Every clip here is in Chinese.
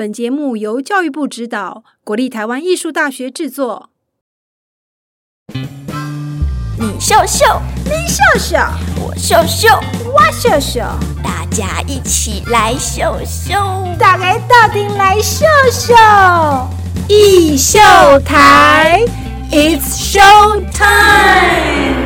本节目由教育部指导，国立台湾艺术大学制作。你秀秀，你秀秀，我秀秀，我秀秀，大家一起来秀秀，大家到底来秀秀，艺秀台，It's show time。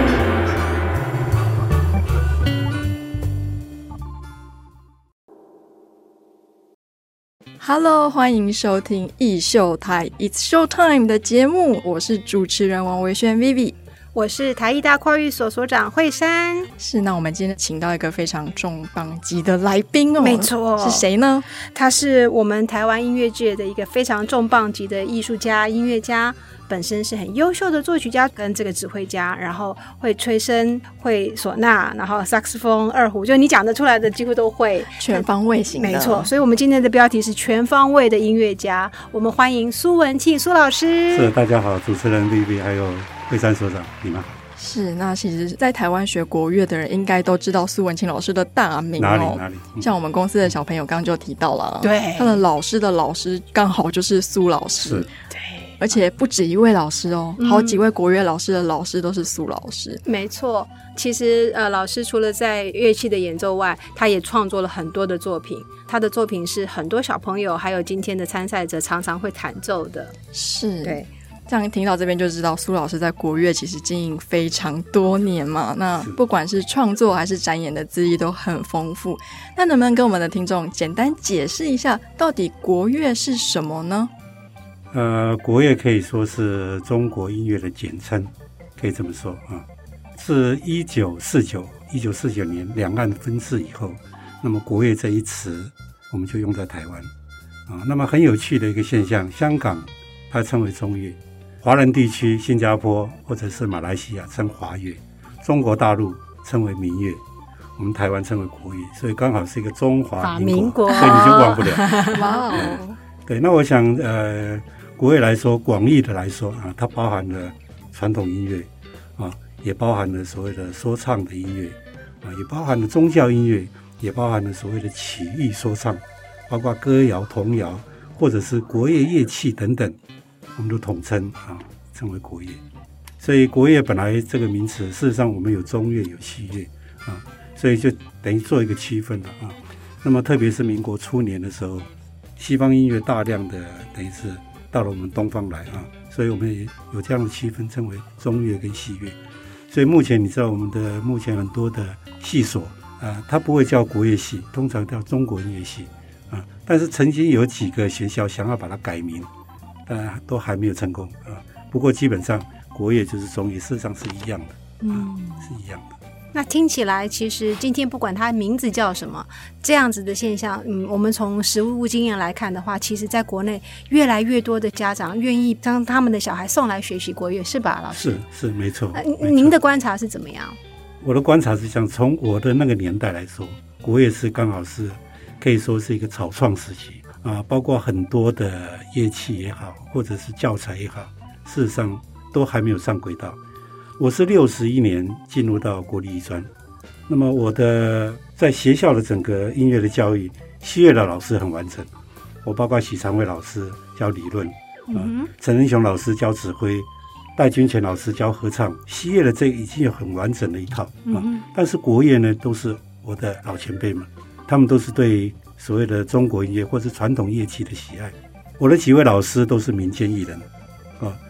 Hello，欢迎收听艺秀台 It's Show Time 的节目，我是主持人王维轩 Vivi，我是台艺大跨域所所长惠珊。是，那我们今天请到一个非常重磅级的来宾哦，没错，是谁呢？他是我们台湾音乐界的一个非常重磅级的艺术家、音乐家。本身是很优秀的作曲家跟这个指挥家，然后会吹笙、会唢呐，然后萨克斯风、二胡，就你讲得出来的几乎都会，全方位型。没错，所以我们今天的标题是全方位的音乐家。我们欢迎苏文庆苏老师。是，大家好，主持人丽丽还有惠山所长，你们好。是，那其实，在台湾学国乐的人应该都知道苏文庆老师的大名哪里哪里？像我们公司的小朋友刚刚就提到了，对，他的老师的老师刚好就是苏老师。对。而且不止一位老师哦，好几位国乐老师的老师都是苏老师。没错，其实呃，老师除了在乐器的演奏外，他也创作了很多的作品。他的作品是很多小朋友还有今天的参赛者常常会弹奏的。是，对。这样听到这边就知道，苏老师在国乐其实经营非常多年嘛。那不管是创作还是展演的资历都很丰富。那能不能跟我们的听众简单解释一下，到底国乐是什么呢？呃，国乐可以说是中国音乐的简称，可以这么说啊。自一九四九一九四九年两岸分治以后，那么国乐这一词我们就用在台湾啊。那么很有趣的一个现象，香港它称为中乐，华人地区新加坡或者是马来西亚称华乐，中国大陆称为民乐，我们台湾称为国乐，所以刚好是一个中华民国，所以你就忘不了。哇哦，对，那我想呃。国乐来说，广义的来说啊，它包含了传统音乐啊，也包含了所谓的说唱的音乐啊，也包含了宗教音乐，也包含了所谓的曲艺说唱，包括歌谣、童谣，或者是国乐乐器等等，我们都统称啊，称为国乐。所以国乐本来这个名词，事实上我们有中乐、有西乐啊，所以就等于做一个区分了啊。那么特别是民国初年的时候，西方音乐大量的等于是。到了我们东方来啊，所以我们也有这样的区分，称为中乐跟西乐。所以目前你知道我们的目前很多的系所啊，它不会叫国乐系，通常叫中国音乐系啊。但是曾经有几个学校想要把它改名，但都还没有成功啊。不过基本上国乐就是中乐，事实上是一样的，嗯，是一样的。那听起来，其实今天不管它名字叫什么，这样子的现象，嗯，我们从实物经验来看的话，其实在国内越来越多的家长愿意将他们的小孩送来学习国乐，是吧，老师？是是没错。您的观察是怎么样？我的观察是，像从我的那个年代来说，国乐是刚好是可以说是一个草创时期啊，包括很多的乐器也好，或者是教材也好，事实上都还没有上轨道。我是六十一年进入到国立艺专，那么我的在学校的整个音乐的教育，西乐的老师很完整，我包括许长卫老师教理论，啊，陈仁雄老师教指挥，戴军全老师教合唱，西乐的这已经有很完整的一套啊。但是国乐呢，都是我的老前辈们，他们都是对所谓的中国音乐或是传统乐器的喜爱。我的几位老师都是民间艺人。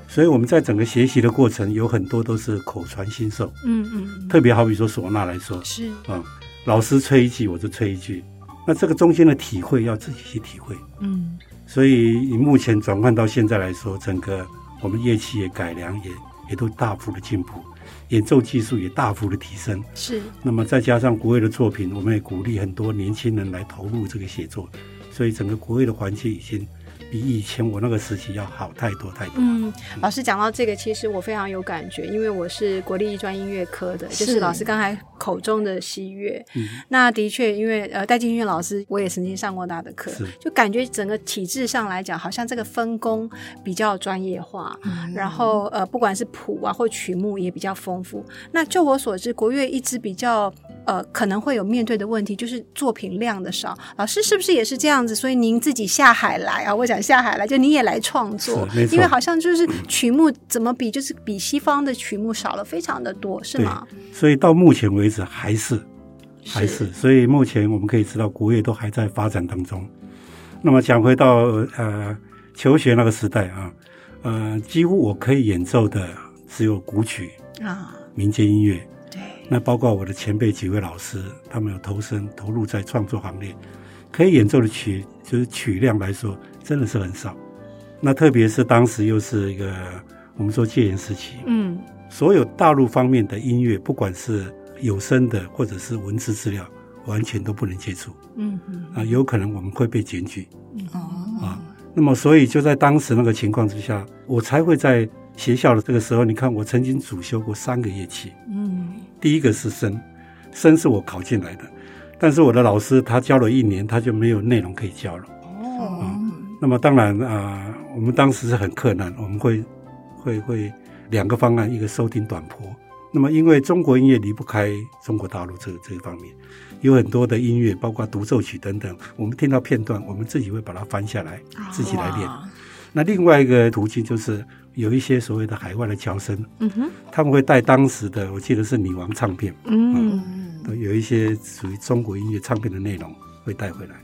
所以我们在整个学习的过程，有很多都是口传心授。嗯嗯。特别好比说唢呐来说，是啊，老师吹一句，我就吹一句。那这个中间的体会要自己去体会。嗯。所以以目前转换到现在来说，整个我们乐器也改良，也也都大幅的进步，演奏技术也大幅的提升。是。那么再加上国乐的作品，我们也鼓励很多年轻人来投入这个写作，所以整个国乐的环境已经。比以前我那个时期要好太多太多。嗯，老师讲到这个，其实我非常有感觉，因为我是国立艺专音乐科的，就是老师刚才口中的西乐。嗯，那的确，因为呃戴金轩老师，我也曾经上过他的课，就感觉整个体制上来讲，好像这个分工比较专业化，然后呃不管是谱啊或曲目也比较丰富。那就我所知，国乐一直比较。呃可能会有面对的问题，就是作品量的少。老师是不是也是这样子？所以您自己下海来啊？我讲下海来，就你也来创作，因为好像就是曲目怎么比，就是比西方的曲目少了非常的多，是吗？所以到目前为止还是还是，所以目前我们可以知道国乐都还在发展当中。那么讲回到呃求学那个时代啊，呃，几乎我可以演奏的只有古曲啊，民间音乐。对，那包括我的前辈几位老师，他们有投身投入在创作行列，可以演奏的曲就是曲量来说，真的是很少。那特别是当时又是一个我们说戒严时期，嗯，所有大陆方面的音乐，不管是有声的或者是文字资料。完全都不能接触，嗯嗯啊，有可能我们会被检举，哦啊，那么所以就在当时那个情况之下，我才会在学校的这个时候，你看我曾经主修过三个乐器，嗯，第一个是生，生是我考进来的，但是我的老师他教了一年，他就没有内容可以教了，哦，那么当然啊，我们当时是很困难，我们会会会两个方案，一个收听短坡，那么因为中国音乐离不开中国大陆这个这一方面。有很多的音乐，包括独奏曲等等，我们听到片段，我们自己会把它翻下来，自己来练。那另外一个途径就是有一些所谓的海外的侨生，嗯哼，他们会带当时的，我记得是女王唱片，嗯嗯，有一些属于中国音乐唱片的内容会带回来。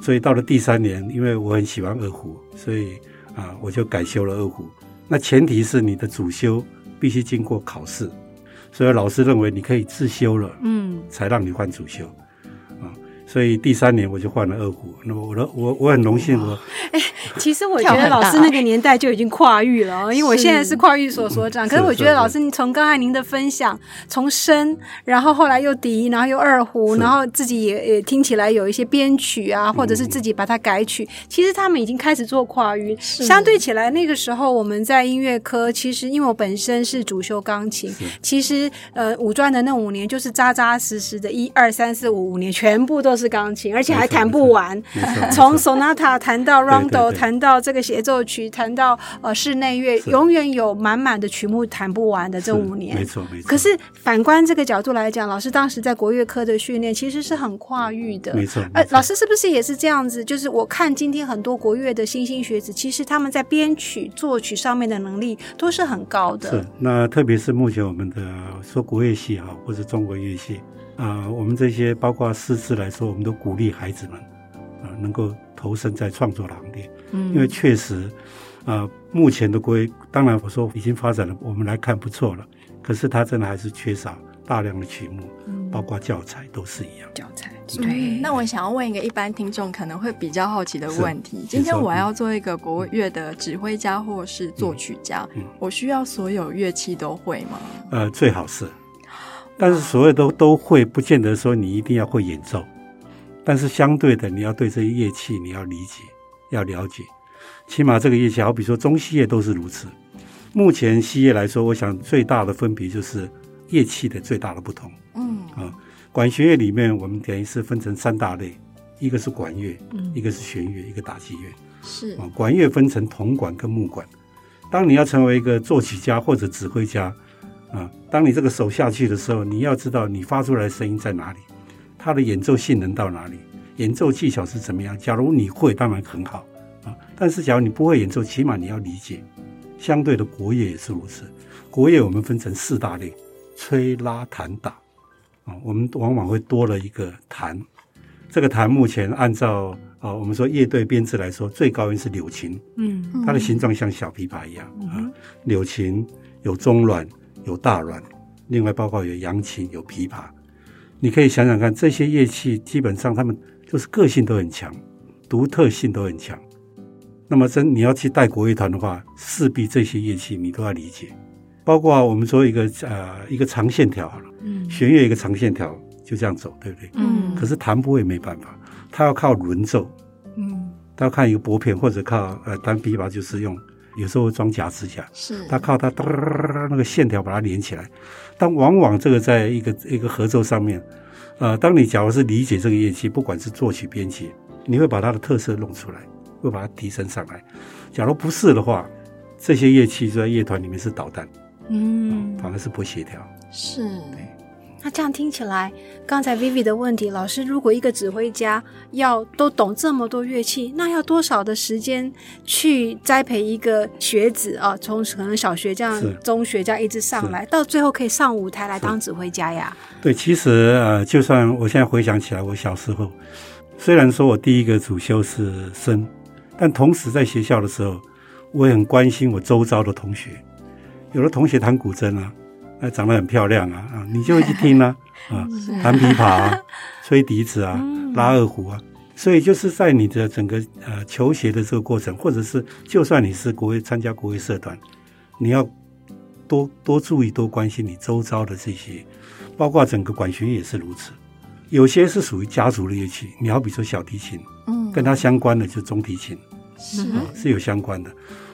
所以到了第三年，因为我很喜欢二胡，所以啊，我就改修了二胡。那前提是你的主修必须经过考试，所以老师认为你可以自修了，嗯，才让你换主修。所以第三年我就换了二胡，那么我的我我很荣幸我，哎，其实我觉得老师那个年代就已经跨域了，因为我现在是跨域所所长。可是我觉得老师，你从刚才您的分享，从声，然后后来又笛，然后又二胡，然后自己也也听起来有一些编曲啊，或者是自己把它改曲，其实他们已经开始做跨域。相对起来，那个时候我们在音乐科，其实因为我本身是主修钢琴，其实呃五专的那五年就是扎扎实实的，一二三四五五年全部都是。是钢琴，而且还弹不完。从 sonata 弹到 rondo，弹到这个协奏曲，弹到呃室内乐，永远有满满的曲目弹不完的这五年。没错，没错。可是反观这个角度来讲，老师当时在国乐科的训练其实是很跨域的。没错。呃，老师是不是也是这样子？就是我看今天很多国乐的新兴学子，其实他们在编曲、作曲上面的能力都是很高的。是。那特别是目前我们的说国乐系哈，或者中国乐系。啊，我们这些包括师资来说，我们都鼓励孩子们啊，能够投身在创作行列。嗯，因为确实，啊，目前的规，当然我说已经发展了，我们来看不错了。可是它真的还是缺少大量的曲目，包括教材都是一样。教材对。那我想要问一个一般听众可能会比较好奇的问题：今天我要做一个国乐的指挥家或是作曲家，我需要所有乐器都会吗？呃，最好是。但是所有都都会，不见得说你一定要会演奏。但是相对的，你要对这些乐器你要理解，要了解。起码这个乐器，好比说中西乐都是如此。目前西乐来说，我想最大的分别就是乐器的最大的不同。嗯啊，管弦乐里面我们等于是分成三大类，一个是管乐，一个是弦乐，一个打击乐。是啊，管乐分成铜管跟木管。当你要成为一个作曲家或者指挥家。啊，当你这个手下去的时候，你要知道你发出来的声音在哪里，它的演奏性能到哪里，演奏技巧是怎么样。假如你会，当然很好啊。但是假如你不会演奏，起码你要理解。相对的国乐也是如此，国乐我们分成四大类：吹、拉、弹、打。啊，我们往往会多了一个弹。这个弹目前按照啊，我们说乐队编制来说，最高音是柳琴。嗯，它的形状像小琵琶一样啊。柳琴有中阮。有大阮，另外包括有扬琴、有琵琶，你可以想想看，这些乐器基本上他们就是个性都很强，独特性都很强。那么真你要去带国乐团的话，势必这些乐器你都要理解。包括我们说一个呃一个长线条好了，嗯，弦乐一个长线条就这样走，对不对？嗯。可是弹拨也没办法，它要靠轮奏，嗯，它要看一个拨片或者靠呃单琵琶就是用。有时候装假指甲，是他靠他哒那个线条把它连起来，但往往这个在一个一个合奏上面，呃，当你假如是理解这个乐器，不管是作曲编曲，你会把它的特色弄出来，会把它提升上来。假如不是的话，这些乐器在乐团里面是导弹，嗯，反而是不协调。是，那这样听起来，刚才 Vivi 的问题，老师如果一个指挥家要都懂这么多乐器，那要多少的时间去栽培一个学子啊？从可能小学这样、中学这样一直上来，到最后可以上舞台来当指挥家呀？对，其实呃，就算我现在回想起来，我小时候虽然说我第一个主修是声，但同时在学校的时候，我也很关心我周遭的同学，有的同学弹古筝啊。那长得很漂亮啊啊，你就会去听啊 啊，弹琵琶啊，吹笛子啊，拉二胡啊，所以就是在你的整个呃求学的这个过程，或者是就算你是国乐参加国乐社团，你要多多注意多关心你周遭的这些，包括整个管弦乐也是如此。有些是属于家族的乐器，你好比说小提琴，嗯，跟它相关的就中提琴，是。是有相关的，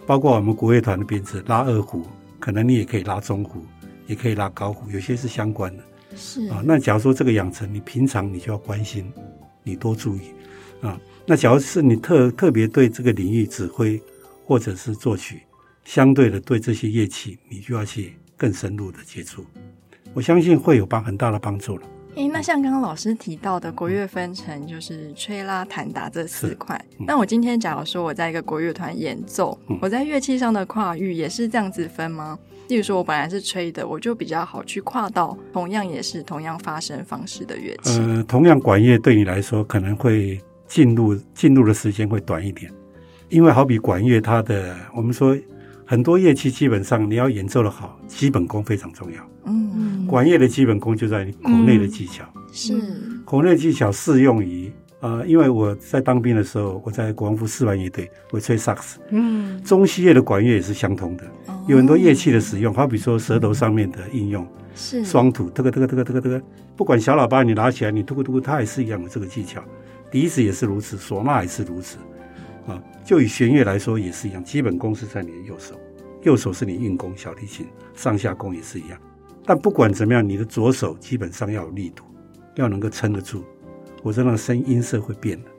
包括我们国乐团的编制拉二胡，可能你也可以拉中胡。也可以拉高胡，有些是相关的，是啊。那假如说这个养成，你平常你就要关心，你多注意啊。那假如是你特特别对这个领域指挥或者是作曲，相对的对这些乐器，你就要去更深入的接触，我相信会有帮很大的帮助了。诶，那像刚刚老师提到的国乐分成就是吹拉弹打这四块，那我今天假如说我在一个国乐团演奏，我在乐器上的跨域也是这样子分吗？例如说，我本来是吹的，我就比较好去跨到同样也是同样发声方式的乐器。呃，同样管乐对你来说可能会进入进入的时间会短一点，因为好比管乐，它的我们说很多乐器基本上你要演奏的好，基本功非常重要。嗯，管乐的基本功就在口内的技巧，是口内技巧适用于。啊，因为我在当兵的时候，我在国防部四万乐队，我吹萨克斯。嗯，中西乐的管乐也是相同的，有很多乐器的使用，好比说舌头上面的应用，是双吐，这个这个这个这个这个，不管小喇叭你拿起来，你嘟咕嘟咕，它也是一样的这个技巧。笛子也是如此，唢呐也是如此。啊，就以弦乐来说也是一样，基本功是在你的右手，右手是你运功，小提琴上下功也是一样。但不管怎么样，你的左手基本上要有力度，要能够撑得住。我说那声音色会变的，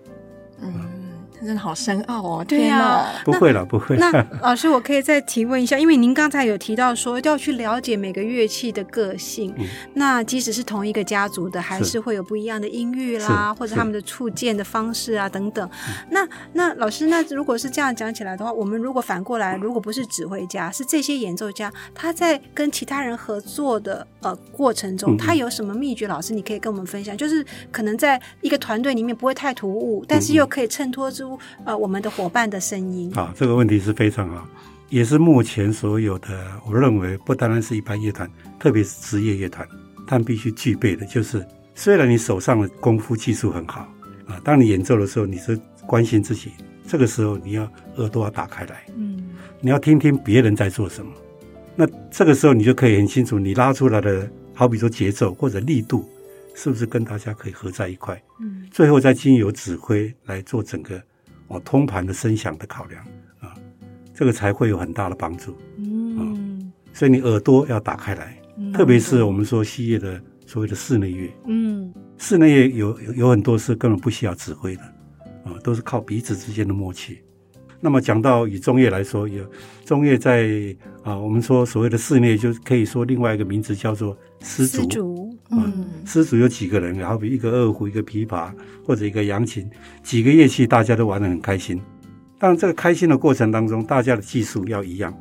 嗯。真的好深奥哦！对呀，不会了，不会。那老师，我可以再提问一下，因为您刚才有提到说要去了解每个乐器的个性，那即使是同一个家族的，还是会有不一样的音域啦，或者他们的触键的方式啊等等。那那老师，那如果是这样讲起来的话，我们如果反过来，如果不是指挥家，是这些演奏家，他在跟其他人合作的呃过程中，他有什么秘诀？老师，你可以跟我们分享，就是可能在一个团队里面不会太突兀，但是又可以衬托出。呃，我们的伙伴的声音。啊，这个问题是非常好，也是目前所有的，我认为不单单是一般乐团，特别是职业乐团，他们必须具备的，就是虽然你手上的功夫技术很好啊，当你演奏的时候，你是关心自己，这个时候你要耳朵要打开来，嗯，你要听听别人在做什么，那这个时候你就可以很清楚，你拉出来的，好比说节奏或者力度，是不是跟大家可以合在一块，嗯，最后再经由指挥来做整个。哦，通盘的声响的考量啊，这个才会有很大的帮助。嗯，所以你耳朵要打开来，特别是我们说西乐的所谓的室内乐。嗯，室内乐有有很多是根本不需要指挥的，啊，都是靠彼此之间的默契。那么讲到以中乐来说，有中乐在啊，我们说所谓的室内，就可以说另外一个名字叫做丝竹。嗯，丝竹有几个人，好比一个二胡，一个琵琶，或者一个扬琴，几个乐器，大家都玩得很开心。但这个开心的过程当中，大家的技术要一样，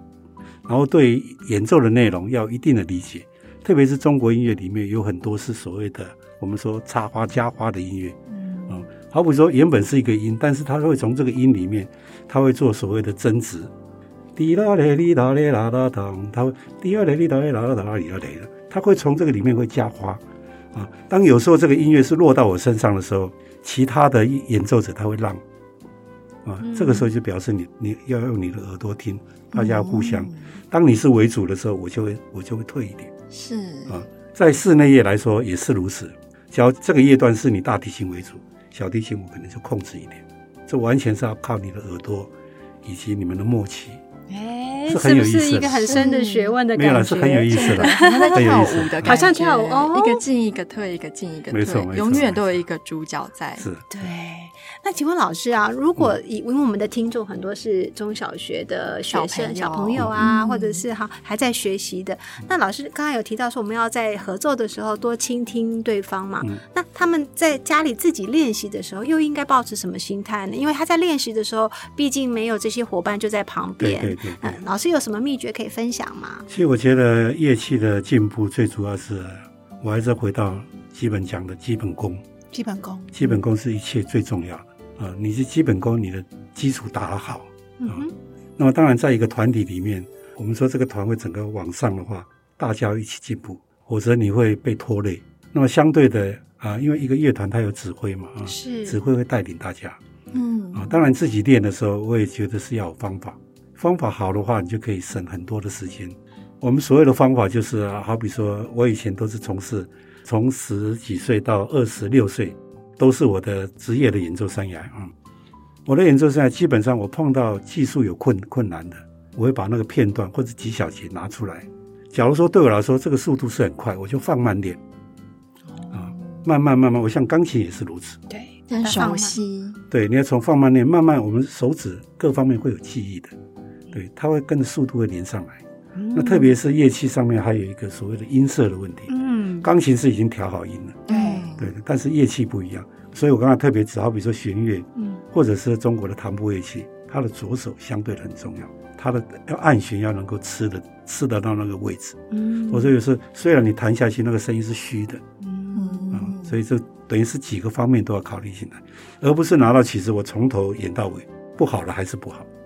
然后对演奏的内容要一定的理解。特别是中国音乐里面有很多是所谓的我们说插花加花的音乐。嗯，好比说原本是一个音，但是他会从这个音里面，他会做所谓的增值。滴啦嘞哩啦嘞啦啦当，他会滴啦嘞哩啦嘞啦啦啦啦哩啦嘞的。他会从这个里面会加花，啊，当有时候这个音乐是落到我身上的时候，其他的演奏者他会让，啊，这个时候就表示你你要用你的耳朵听，大家互相。当你是为主的时候，我就会我就会退一点。是啊，在室内乐来说也是如此。只要这个乐段是你大提琴为主，小提琴我可能就控制一点。这完全是要靠你的耳朵以及你们的默契。哎。哎，是很有意思是一个很深的学问的没有了，感觉？是很有意思的，好像在很有意思。跳舞的感觉，好像跳舞哦。一个进一个退，一个进一个退，没错没错永远都有一个主角在。是。对。那请问老师啊，如果以因为我们的听众很多是中小学的学生、小小朋友啊，嗯。或者是哈还在学习的，那老师刚刚有提到说我们要在合作的时候多倾听对方嘛？嗯。那他们在家里自己练习的时候，又应该保持什么心态呢？因为他在练习的时候，毕竟没有这些伙伴就在旁边。对对对对。嗯，老师有什么秘诀可以分享吗？其实我觉得乐器的进步最主要是，我还是回到基本讲的基本功。基本功。基本功是一切最重要的啊！你是基本功，你的基础打得好，嗯，那么当然在一个团体里面，我们说这个团会整个往上的话，大家要一起进步，否则你会被拖累。那么相对的啊，因为一个乐团它有指挥嘛啊，是指挥会带领大家嗯啊。当然自己练的时候，我也觉得是要有方法，方法好的话，你就可以省很多的时间。我们所有的方法就是啊，好比说我以前都是从事从十几岁到二十六岁，都是我的职业的演奏生涯啊、嗯我的演奏生涯基本上我碰到技术有困困难的，我会把那个片段或者几小节拿出来。假如说对我来说这个速度是很快，我就放慢点啊，慢慢慢慢。我像钢琴也是如此，对，很熟悉，对，你要从放慢练，慢慢我们手指各方面会有记忆的，对，它会跟着速度会连上来。那特别是乐器上面还有一个所谓的音色的问题，嗯，钢琴是已经调好音了，对，对，但是乐器不一样，所以我刚才特别指，好比说弦乐，嗯，或者是中国的弹拨乐器，它的左手相对的很重要，它的要按弦要能够吃的吃得到那个位置，嗯。我说有时候虽然你弹下去那个声音是虚的，嗯啊、所以这等于是几个方面都要考虑进来，而不是拿到曲子我从头演到尾，不好了还是不好，嗯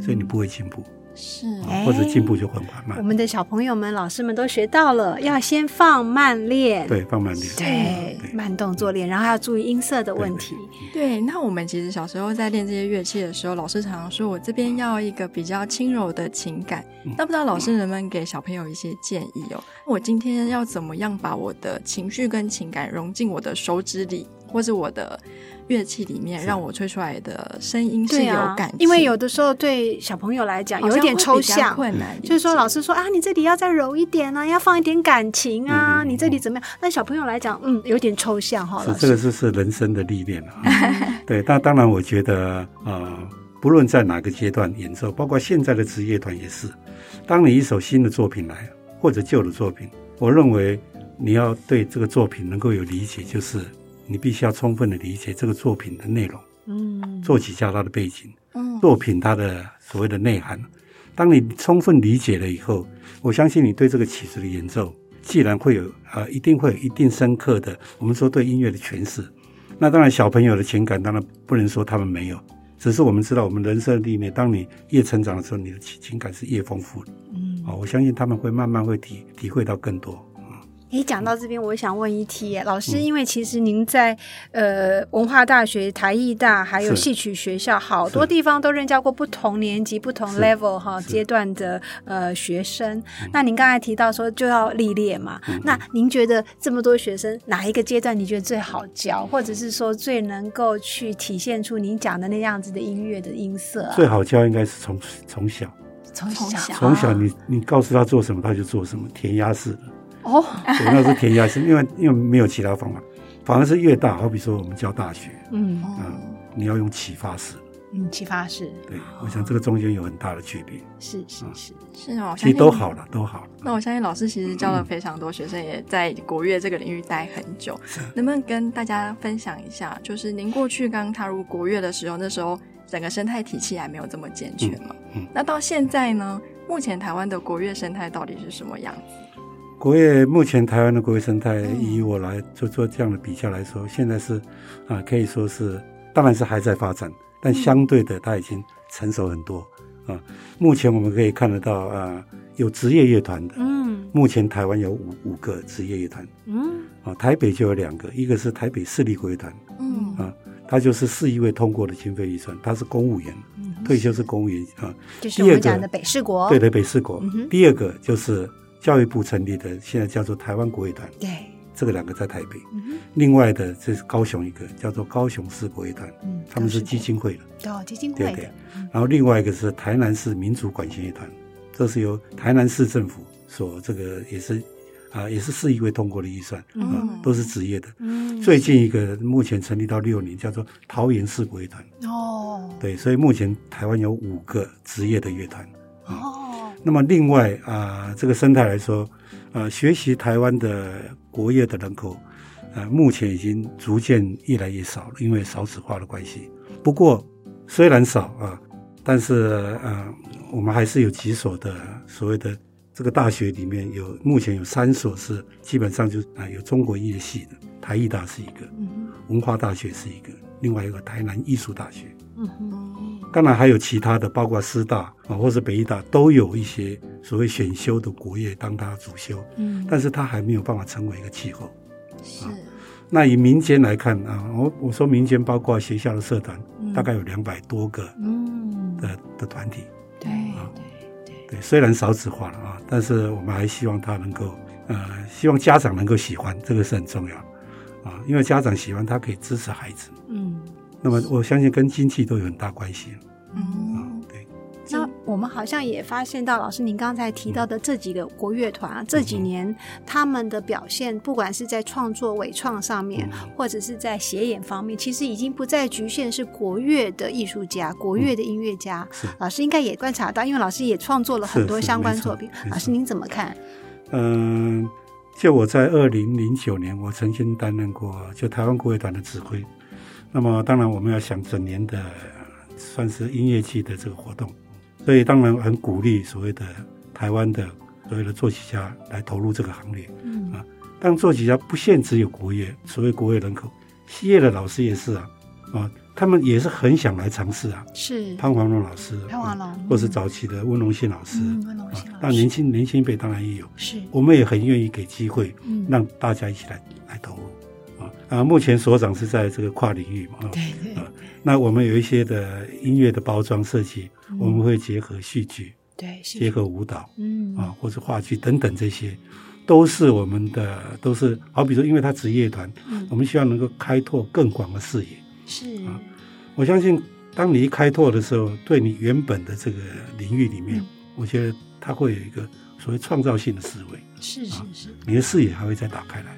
所以你不会进步，是。或者进步就很缓我慢，们的小朋友们、老师们都学到了，要先放慢练，对，放慢练，对，对。慢动作练，然后要注意音色的问题。对，那我们其实小时候在练这些乐器的时候，老师常常说我这边要一个比较轻柔的情感。那不知道老师能不能给小朋友一些建议哦？我今天要怎么样把我的情绪跟情感融进我的手指里，或者我的乐器里面，让我吹出来的声音是有感情？，因为有的时候对小朋友来讲有一点抽象，困难，就是说老师说啊，你这里要再柔一点啊，要放一点感情啊，嗯你这里怎么样？那小朋友来讲，嗯，有点抽象哈，是这个就是人生的历练。对，但当然我觉得呃，不论在哪个阶段演奏，包括现在的职业团也是，当你一首新的作品来，或者旧的作品，我认为你要对这个作品能够有理解，就是你必须要充分的理解这个作品的内容，嗯，作曲家他的背景，嗯作品它的所谓的内涵。当你充分理解了以后，我相信你对这个曲子的演奏，既然会有呃，一定会有一定深刻的，我们说对音乐的诠释。那当然，小朋友的情感当然不能说他们没有，只是我们知道，我们人生的历练，当你越成长的时候，你的情情感是越丰富的。嗯，啊、我相信他们会慢慢会体体会到更多。诶，讲到这边，我想问一题，老嗯。师，因为其实您在呃文化大学、台艺大还有是。戏曲学校，好多地方都任教过不同年级、不同 level 哈是。阶段的呃学生。那您刚才提到说就要历练嘛，嗯。那您觉得这么多学生哪一个阶段你觉得最好教，或者是说最能够去体现出您讲的那样子的音乐的音色啊？最好教应该是从从小，从从小从小你你告诉他做什么，他就做什么，填鸭式的。哦，对，那是填鸭式，因为因为没有其他方法，反而是越大，好比说我们教大学，嗯嗯，你要用启发式。嗯，启发式对，我想这个中间有很大的区别，是是是，是哦，其实都好了，都好了。那我相信老师其实教了非常多学生，也在国乐这个领域待很久。能不能跟大家分享一下，就是您过去刚踏入国乐的时候，那时候整个生态体系还没有这么健全嘛？嗯嗯那到现在呢？目前台湾的国乐生态到底是什么样子？国乐目前台湾的国乐生态，嗯以我来做做这样的比较来说，现在是啊，可以说是，当然是还在发展，但相对的它已经成熟很多啊。目前我们可以看得到啊，有职业乐团的，嗯。目前台湾有五五个职业乐团。嗯。啊，台北就有两个，一个是台北市立国乐团，嗯。啊，他就是市议会通过的经费预算，他是公务员，嗯，退休是公务员啊。就是我们讲的北市国，对的，北市国。嗯。第二个就是教育部成立的，现在叫做台湾国乐团，对，这个两个在台北。嗯另外的这是高雄一个叫做高雄市国乐团，嗯，他们是基金会的。对哦基金会的。对对，然后另外一个是台南市民族管弦乐团，这是由台南市政府所这个也是啊，也是市议会通过的预算啊，都是职业的。嗯，最近一个目前成立到六年，叫做桃园市国乐团。哦，对，所以目前台湾有五个职业的乐团。哦，那么另外啊，这个生态来说，呃，学习台湾的国乐的人口，呃，目前已经逐渐越来越少了，因为少子化的关系。不过虽然少啊，但是呃，我们还是有几所的所谓的这个大学里面有，目前有三所是基本上就啊有中国音乐系的，台艺大是一个，文化大学是一个，另外一个台南艺术大学。嗯哼，当然还有其他的，包括师大啊，或者北医大，都有一些所谓选修的国乐当它主修。嗯，但是它还没有办法成为一个气候。是。那以民间来看啊，我我说民间包括学校的社团，大概有两百多个嗯的的团体。对啊，对对。虽然少子化了啊，但是我们还希望他能够呃，希望家长能够喜欢，这个是很重要啊，因为家长喜欢他可以支持孩子。嗯。那么我相信跟经济都有很大关系。嗯，对。那我们好像也发现到，老师您刚才提到的这几个国乐团啊，这几年他们的表现，不管是在创作、伪创上面，或者是在写演方面，其实已经不再局限是国乐的艺术家、国乐的音乐家。老师应该也观察到，因为老师也创作了很多相关作品。老师您怎么看？嗯，就我在二零零九年，我曾经担任过就台湾国乐团的指挥。那么当然，我们要想整年的算是音乐季的这个活动，所以当然很鼓励所谓的台湾的所谓的作曲家来投入这个行列。嗯啊，但作曲家不限只有国乐，所谓国乐人口，西乐的老师也是啊啊，他们也是很想来尝试啊。是潘黄龙老师，潘黄龙，或是早期的温荣信老师，温荣信老师。但年轻年轻一辈当然也有，是，我们也很愿意给机会，嗯，让大家一起来来投入。啊，目前所长是在这个跨领域嘛，对对。那我们有一些的音乐的包装设计，我们会结合戏剧，对，结合舞蹈，嗯啊，或者话剧等等，这些都是我们的，都是好比说，因为他职业团，我们希望能够开拓更广的视野。是啊，我相信当你一开拓的时候，对你原本的这个领域里面，我觉得它会有一个所谓创造性的思维。是是是，你的视野还会再打开来。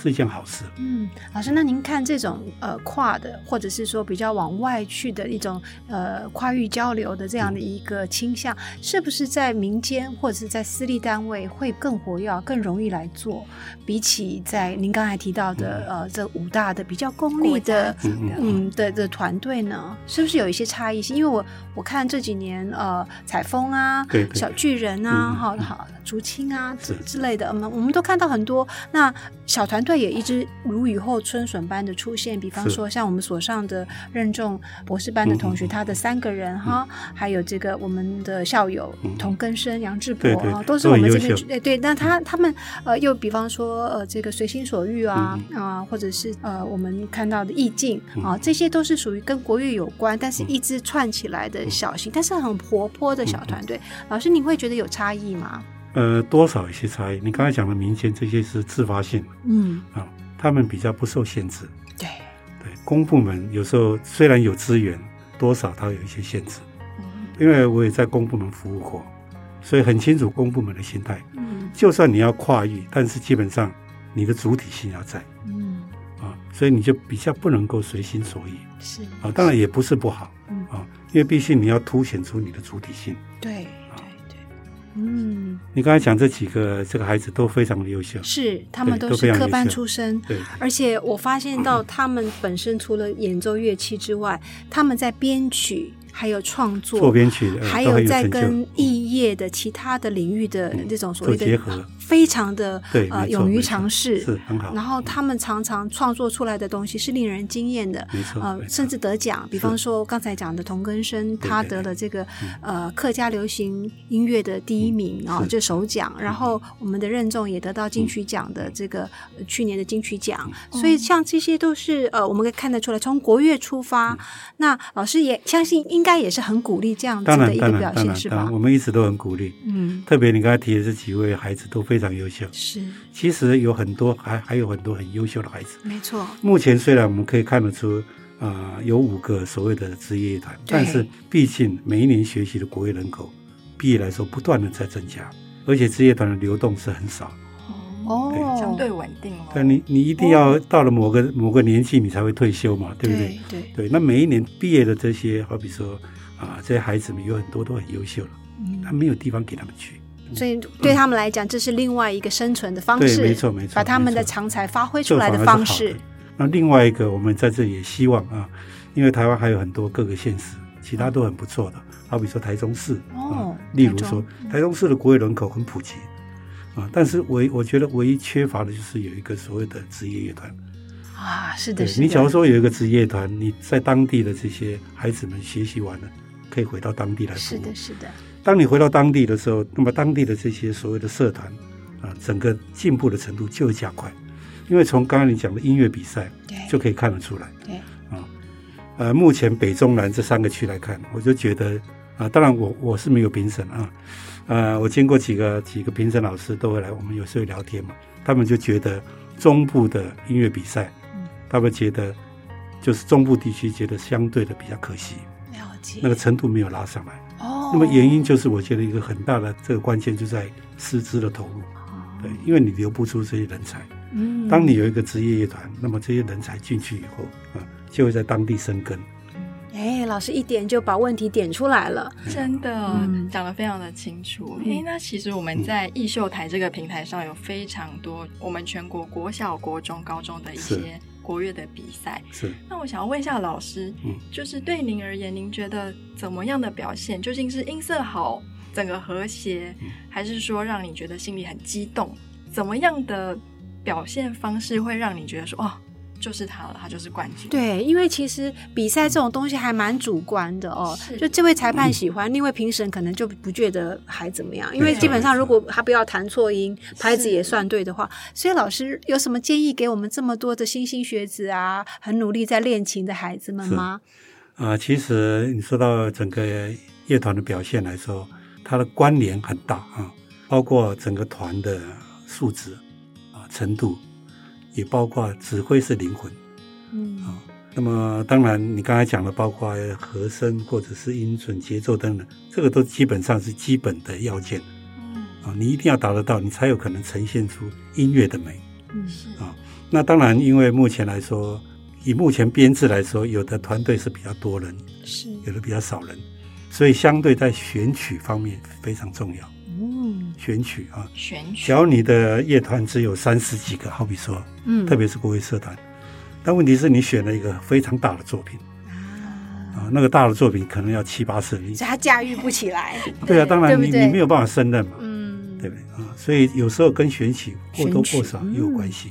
是一件好事。嗯，老师，那您看这种呃跨的，或者是说比较往外去的一种呃跨域交流的这样的一个倾向，是不是在民间或者是在私立单位会更活跃、更容易来做？比起在您刚才提到的呃这五大的比较公立的嗯的的团队呢，是不是有一些差异性？因为我我看这几年呃采风啊、对小巨人啊、好好竹青啊之之类的，我们我们都看到很多那小团队。也一直如雨后春笋般的出现，比方说像我们所上的任重博士班的同学，他的三个人哈，还有这个我们的校友童根生、杨志博啊，都是我们这边对对。那他他们呃，又比方说呃，这个随心所欲啊啊，或者是呃，我们看到的意境啊，这些都是属于跟国乐有关，但是一支串起来的小型，但是很活泼的小团队。老师，你会觉得有差异吗？呃，多少一些差异。你刚才讲的民间这些是自发性，嗯啊，他们比较不受限制。对对，公部门有时候虽然有资源，多少它有一些限制。嗯，因为我也在公部门服务过，所以很清楚公部门的心态。嗯，就算你要跨域，但是基本上你的主体性要在。嗯啊，所以你就比较不能够随心所欲。是啊，当然也不是不好。嗯啊，因为毕竟你要凸显出你的主体性。对。嗯，你刚才讲这几个这个孩子都非常的优秀，是他们都是科班出身，对，而且我发现到他们本身除了演奏乐器之外，他们在编曲还有创作，作编曲，还有在跟艺业的其他的领域的这种所谓的结合。非常的呃勇于尝试，是很好。然后他们常常创作出来的东西是令人惊艳的，没错。呃，甚至得奖，比方说刚才讲的童根生，他得了这个呃客家流行音乐的第一名啊，就首奖。然后我们的任重也得到金曲奖的这个去年的金曲奖。所以像这些都是呃，我们可以看得出来，从国乐出发，那老师也相信应该也是很鼓励这样子的一个表现，是吧？我们一直都很鼓励。嗯，特别你刚才提的这几位孩子都非。非常优秀，是。其实有很多，还还有很多很优秀的孩子。没错。目前虽然我们可以看得出，啊，有五个所谓的职业乐团，但是毕竟每一年学习的国乐人口毕业来说，不断的在增加，而且职业团的流动是很少。哦，相对稳定哦。但你你一定要到了某个某个年纪，你才会退休嘛，对不对？对对。那每一年毕业的这些，好比说啊，这些孩子们有很多都很优秀了，他没有地方给他们去，所以对他们来讲，这是另外一个生存的方式，对，没错没错，把他们的长才发挥出来的方式。那另外一个，我们在这里也希望啊，因为台湾还有很多各个县市，其他都很不错的，好比说台中市哦，例如说台中市的国语人口很普及。啊，但是唯我觉得唯一缺乏的就是有一个所谓的职业乐团啊，是的，你假如说有一个职业团，你在当地的这些孩子们学习完了，可以回到当地来服务。是的，是的。当你回到当地的时候，那么当地的这些所谓的社团啊，整个进步的程度就会加快，因为从刚刚你讲的音乐比赛，就可以看得出来。对啊，呃，目前北中南这三个区来看，我就觉得啊，当然我我是没有评审啊。呃，我经过几个几个评审老师都会来，我们有时候聊天嘛，他们就觉得中部的音乐比赛，他们觉得就是中部地区觉得相对的比较可惜，了解那个程度没有拉上来。哦，那么原因就是我觉得一个很大的这个关键就在师资的投入，对，因为你留不出这些人才。嗯，当你有一个职业乐团，那么这些人才进去以后啊，就会在当地生根。哎，老师一点就把问题点出来了，真的讲得非常的清楚。哎，那其实我们在艺秀台这个平台上有非常多我们全国国小、国中、高中的一些国乐的比赛。是。那我想要问一下老师，就是对您而言，您觉得怎么样的表现，究竟是音色好、整个和谐，还是说让你觉得心里很激动？怎么样的表现方式会让你觉得说，哦？就是他了，他就是冠军。对，因为其实比赛这种东西还蛮主观的哦。就这位裁判喜欢，另外评审可能就不觉得还怎么样。因为基本上，如果他不要弹错音，拍子也算对的话，所以老师有什么建议给我们这么多的新兴学子啊，很努力在练琴的孩子们吗？啊，其实你说到整个乐团的表现来说，它的关联很大啊，包括整个团的素质啊程度。也包括指挥是灵魂，嗯。啊，那么当然你刚才讲的，包括和声或者是音准、节奏等等，这个都基本上是基本的要件，嗯。啊，你一定要达得到，你才有可能呈现出音乐的美，嗯。是。啊，那当然，因为目前来说，以目前编制来说，有的团队是比较多人，是。有的比较少人，所以相对在选曲方面非常重要。嗯，选取啊，选取。只要你的乐团只有三十几个，好比说，嗯，特别是国乐社团，但问题是你选了一个非常大的作品啊，那个大的作品可能要七八十人，他驾驭不起来。对啊，当然你你没有办法胜任嘛，嗯，对不对啊？所以有时候跟选曲或多或少也有关系。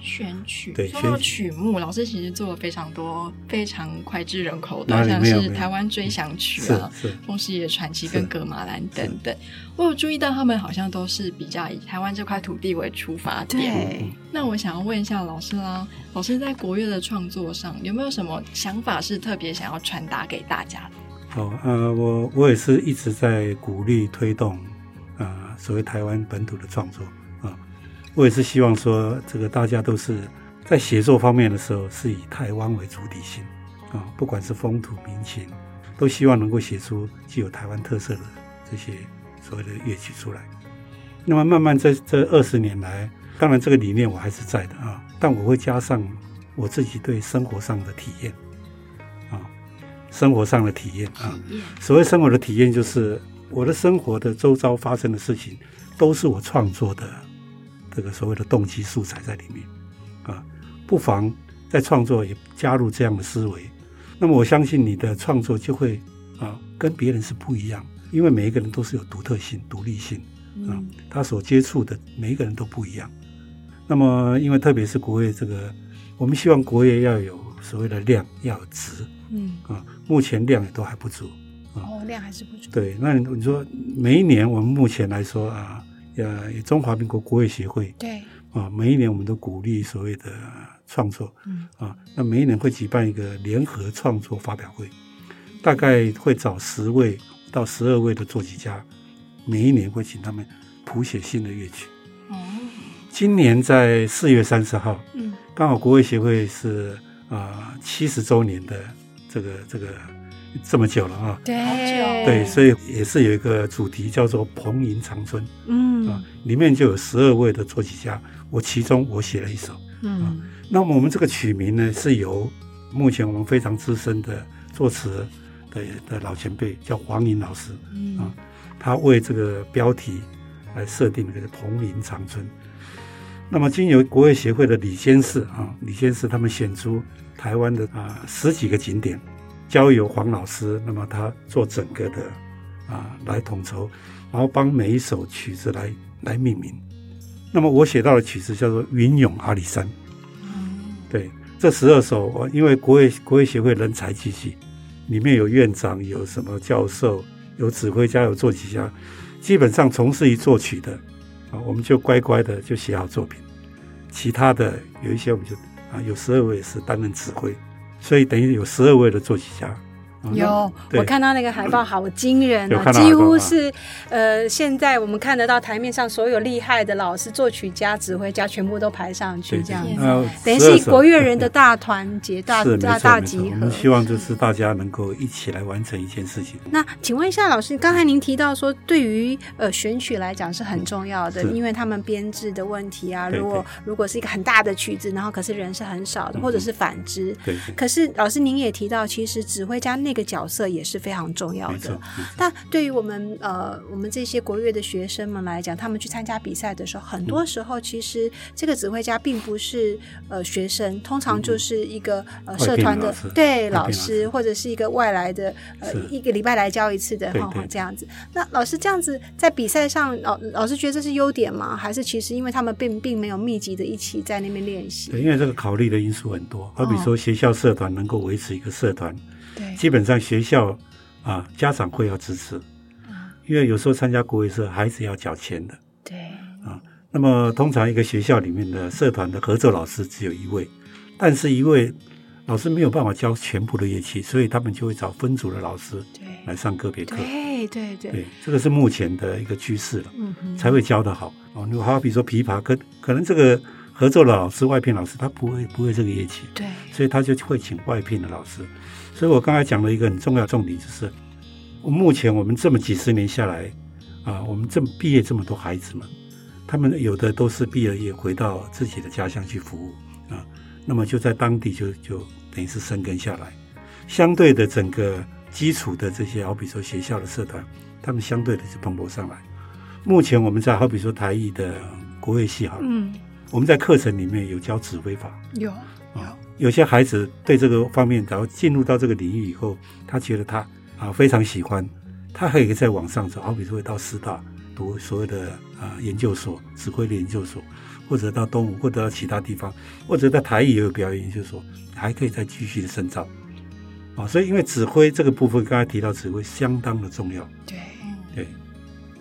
选曲，对，说到曲目，老师其实做了非常多非常脍炙人口的，像是台湾追想曲啊、风狮爷传奇跟格马兰等等。我有注意到他们好像都是比较以台湾这块土地为出发点。对，那我想要问一下老师啦，老师在国乐的创作上有没有什么想法是特别想要传达给大家的？哦，呃，我我也是一直在鼓励推动啊，所谓台湾本土的创作。我也是希望说，这个大家都是在写作方面的时候，是以台湾为主体性啊，不管是风土民情，都希望能够写出具有台湾特色的这些所谓的乐曲出来。那么慢慢在这二十年来，当然这个理念我还是在的啊，但我会加上我自己对生活上的体验啊，生活上的体验啊。所谓生活的体验，就是我的生活的周遭发生的事情，都是我创作的。这个所谓的动机素材在里面，啊，不妨在创作也加入这样的思维。那么我相信你的创作就会啊跟别人是不一样，因为每一个人都是有独特性、独立性啊，他所接触的每一个人都不一样。那么因为特别是国乐这个，我们希望国乐要有所谓的量，要有值，嗯啊，目前量也都还不足啊，哦，量还是不足。对，那你说每一年我们目前来说啊。呃，中华民国国乐协会对啊，每一年我们都鼓励所谓的创作，嗯啊，那每一年会举办一个联合创作发表会，大概会找十位到十二位的作曲家，每一年会请他们谱写新的乐曲。哦，今年在四月三十号，嗯，刚好国乐协会是啊七十周年的这个这个 这么久了啊。对对，所以也是有一个主题叫做“蓬瀛长春”，嗯啊，里面就有十二位的作曲家，我其中我写了一首。嗯那么我们这个曲名呢，是由目前我们非常资深的作词的的老前辈叫黄颖老师嗯啊，他为这个标题来设定这个“蓬瀛长春”。那么经由国乐协会的李先士啊，李先士他们选出台湾的啊十几个景点，交由黄老师，那么他做整个的啊来统筹，然后帮每一首曲子来来命名。那么我写到的曲子叫做《云涌阿里山》。对，这十二首，我因为国乐国乐协会人才济济，里面有院长，有什么教授，有指挥家，有作曲家，基本上从事于作曲的啊，我们就乖乖的就写好作品。其他的有一些我们就啊，有十二位是担任指挥，所以等于有十二位的作曲家。啊有我看到那个海报好惊人啊，几乎是呃，现在我们看得到台面上所有厉害的老师、作曲家、指挥家全部都排上去，这样子，等于12首。是国乐人的大团结、大大大集合。我们。希望就是大家能够一起来完成一件事情。那请问一下老师，刚才您提到说，对于呃选曲来讲是很重要的，因为他们编制的问题啊，如果如果是一个很大的曲子，然后可是人是很少的，嗯或者是反之。对对，可是老师您也提到，其实指挥家那个角色也是非常重要的。。但对于我们呃我们这些国乐的学生们来讲，他们去参加比赛的时候，很多时候其实这个指挥家并不是呃学生，通常就是一个呃社团的老对老老师，或者是一个外来的呃一个礼拜来教一次的哈这样子。那老师这样子在比赛上，老老师觉得这是优点吗？还是其实因为他们并并没有密集的一起在那边练习？对，因为这个考虑的因素很多，好比说学校社团能够维持一个社团，对基本上学校啊家长会要支持，因为有时候参加国乐社孩子要缴钱的。对啊那么通常一个学校里面的社团的合奏老师只有一位，但是一位老师没有办法教全部的乐器，所以他们就会找分组的老师来上个别课。对对对，对，这个是目前的一个趋势了，嗯，才会教得好哦。你好比说琵琶，可可能这个合作的老师、外聘老师他不会不会这个乐器，对所以他就会请外聘的老师。所以我刚才讲了一个很重要的重点，就是我目前我们这么几十年下来啊，我们这么毕业这么多孩子们，他们有的都是毕了业回到自己的家乡去服务啊，那么就在当地就就等于是生根下来。相对的，整个基础的这些，好比说学校的社团，他们相对的是蓬勃上来。目前我们在好比说台艺的国乐系好了，嗯我们在课程里面有教指挥法，有啊，有些孩子对这个方面，然后进入到这个领域以后，他觉得他啊非常喜欢，他还可以再往上走，好比说会到师大读所谓的啊研究所，指挥的研究所，或者到东吴，或者到其他地方，或者在台艺也有表演研究所，还可以再继续的深造。啊，所以因为指挥这个部分，刚才提到指挥相当的重要，对。对，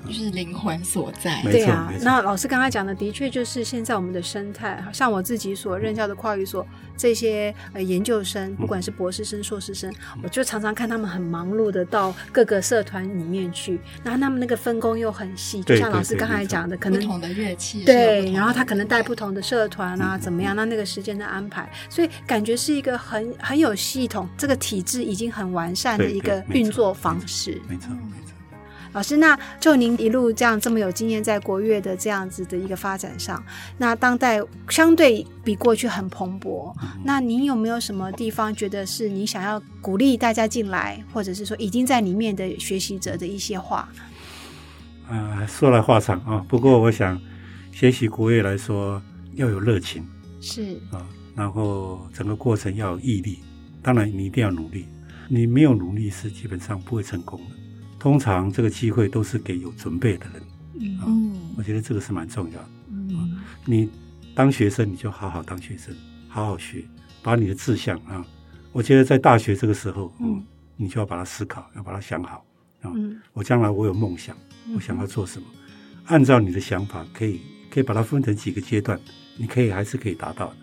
就是灵魂所在。对啊那老师刚才讲的，的确就是现在我们的生态，像我自己所任教的跨语所这些呃研究生，嗯不管是博士生、硕士生，我就常常看他们很忙碌的到各个社团里面去，然后他们那个分工又很细，就像老师刚才讲的，可能不同的乐器对，然后他可能带不同的社团啊，怎么样？那那个时间的安排，所以感觉是一个很很有系统，这个体制已经很完善的一个运作方式。没错没错。老师，那就您一路这样这么有经验在国乐的这样子的一个发展上，那当代相对比过去很蓬勃，那您有没有什么地方觉得是你想要鼓励大家进来，或者是说已经在里面的学习者的一些话？啊，说来话长啊，不过我想学习国乐来说要有热情是，啊，然后整个过程要有毅力，当然你一定要努力，你没有努力是基本上不会成功的。通常这个机会都是给有准备的人，嗯。嗯。我觉得这个是蛮重要的。嗯。你当学生你就好好当学生，好好学，把你的志向啊，我觉得在大学这个时候，嗯。嗯，你就要把它思考，要把它想好。嗯。我将来我有梦想，我想要做什么，按照你的想法，可以可以把它分成几个阶段，你可以还是可以达到的。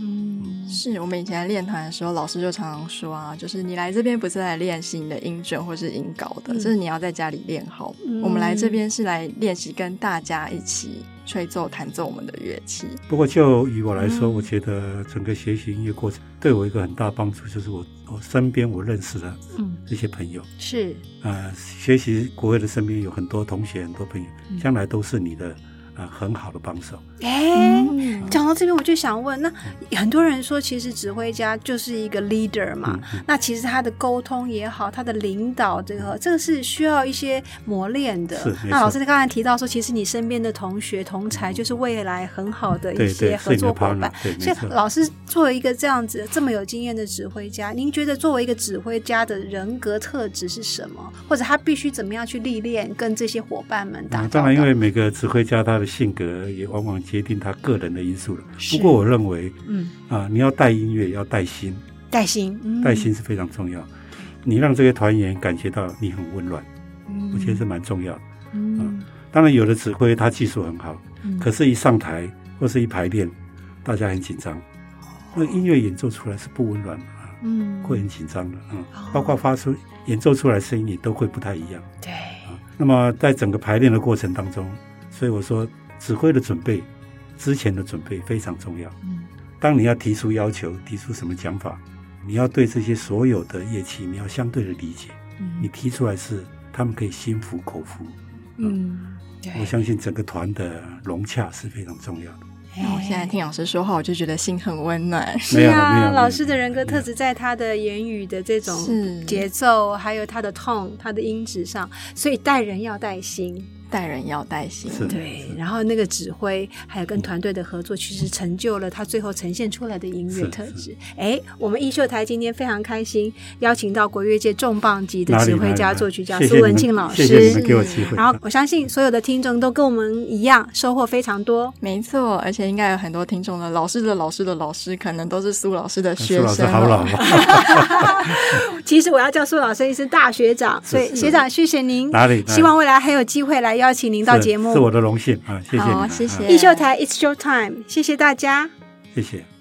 嗯，是我们以前练团的时候，老师就常常说啊，就是你来这边不是来练习你的音准或是音高的，这是你要在家里练好。我们来这边是来练习跟大家一起吹奏、弹奏我们的乐器。不过就以我来说，我觉得整个学习音乐过程对我一个很大帮助，就是我我身边我认识的这些朋友是呃，学习国乐的身边有很多同学、很多朋友，将来都是你的。啊，很好的帮手。哎，讲到这边，我就想问，那很多人说，其实指挥家就是一个 leader 嘛。那其实他的沟通也好，他的领导这个，这个是需要一些磨练的。那老师刚才提到说，其实你身边的同学同才，就是未来很好的一些合作伙伴。所以，老师作为一个这样子这么有经验的指挥家，您觉得作为一个指挥家的人格特质是什么？或者他必须怎么样去历练跟这些伙伴们打？当然，因为每个指挥家他的。性格也往往决定他个人的因素了。不过我认为，嗯。啊，你要带音乐要带心，带心，带心是非常重要。你让这些团员感觉到你很温暖，我觉得是蛮重要的。嗯，当然有的指挥他技术很好，可是一上台或是一排练，大家很紧张，那音乐演奏出来是不温暖的啊，嗯，会很紧张的啊，包括发出演奏出来声音也都会不太一样。对。啊，那么在整个排练的过程当中，所以我说。指挥的准备，之前的准备非常重要。嗯，当你要提出要求，提出什么讲法，你要对这些所有的乐器，你要相对的理解。嗯，你提出来是他们可以心服口服。嗯，我相信整个团的融洽是非常重要的。我现在听老师说话，我就觉得心很温暖。是啊，老师的人格特质在他的言语的这种节奏，还有他的 tone、他的音质上，所以待人要带心。带人要带心，对，然后那个指挥还有跟团队的合作，其实成就了他最后呈现出来的音乐特质。哎，我们艺秀台今天非常开心，邀请到国乐界重磅级的指挥家、作曲家苏文庆老师。谢谢给我机会。然后我相信所有的听众都跟我们一样收获非常多。没错，而且应该有很多听众的老师的老师的老师，可能都是苏老师的学生。苏老师好老。其实我要叫苏老师一声大学长，所以学长谢谢您。哪里？希望未来还有机会来。邀请您到节目，是我的荣幸啊！谢谢，谢谢。艺秀台，It's Show Time，谢谢大家，谢谢。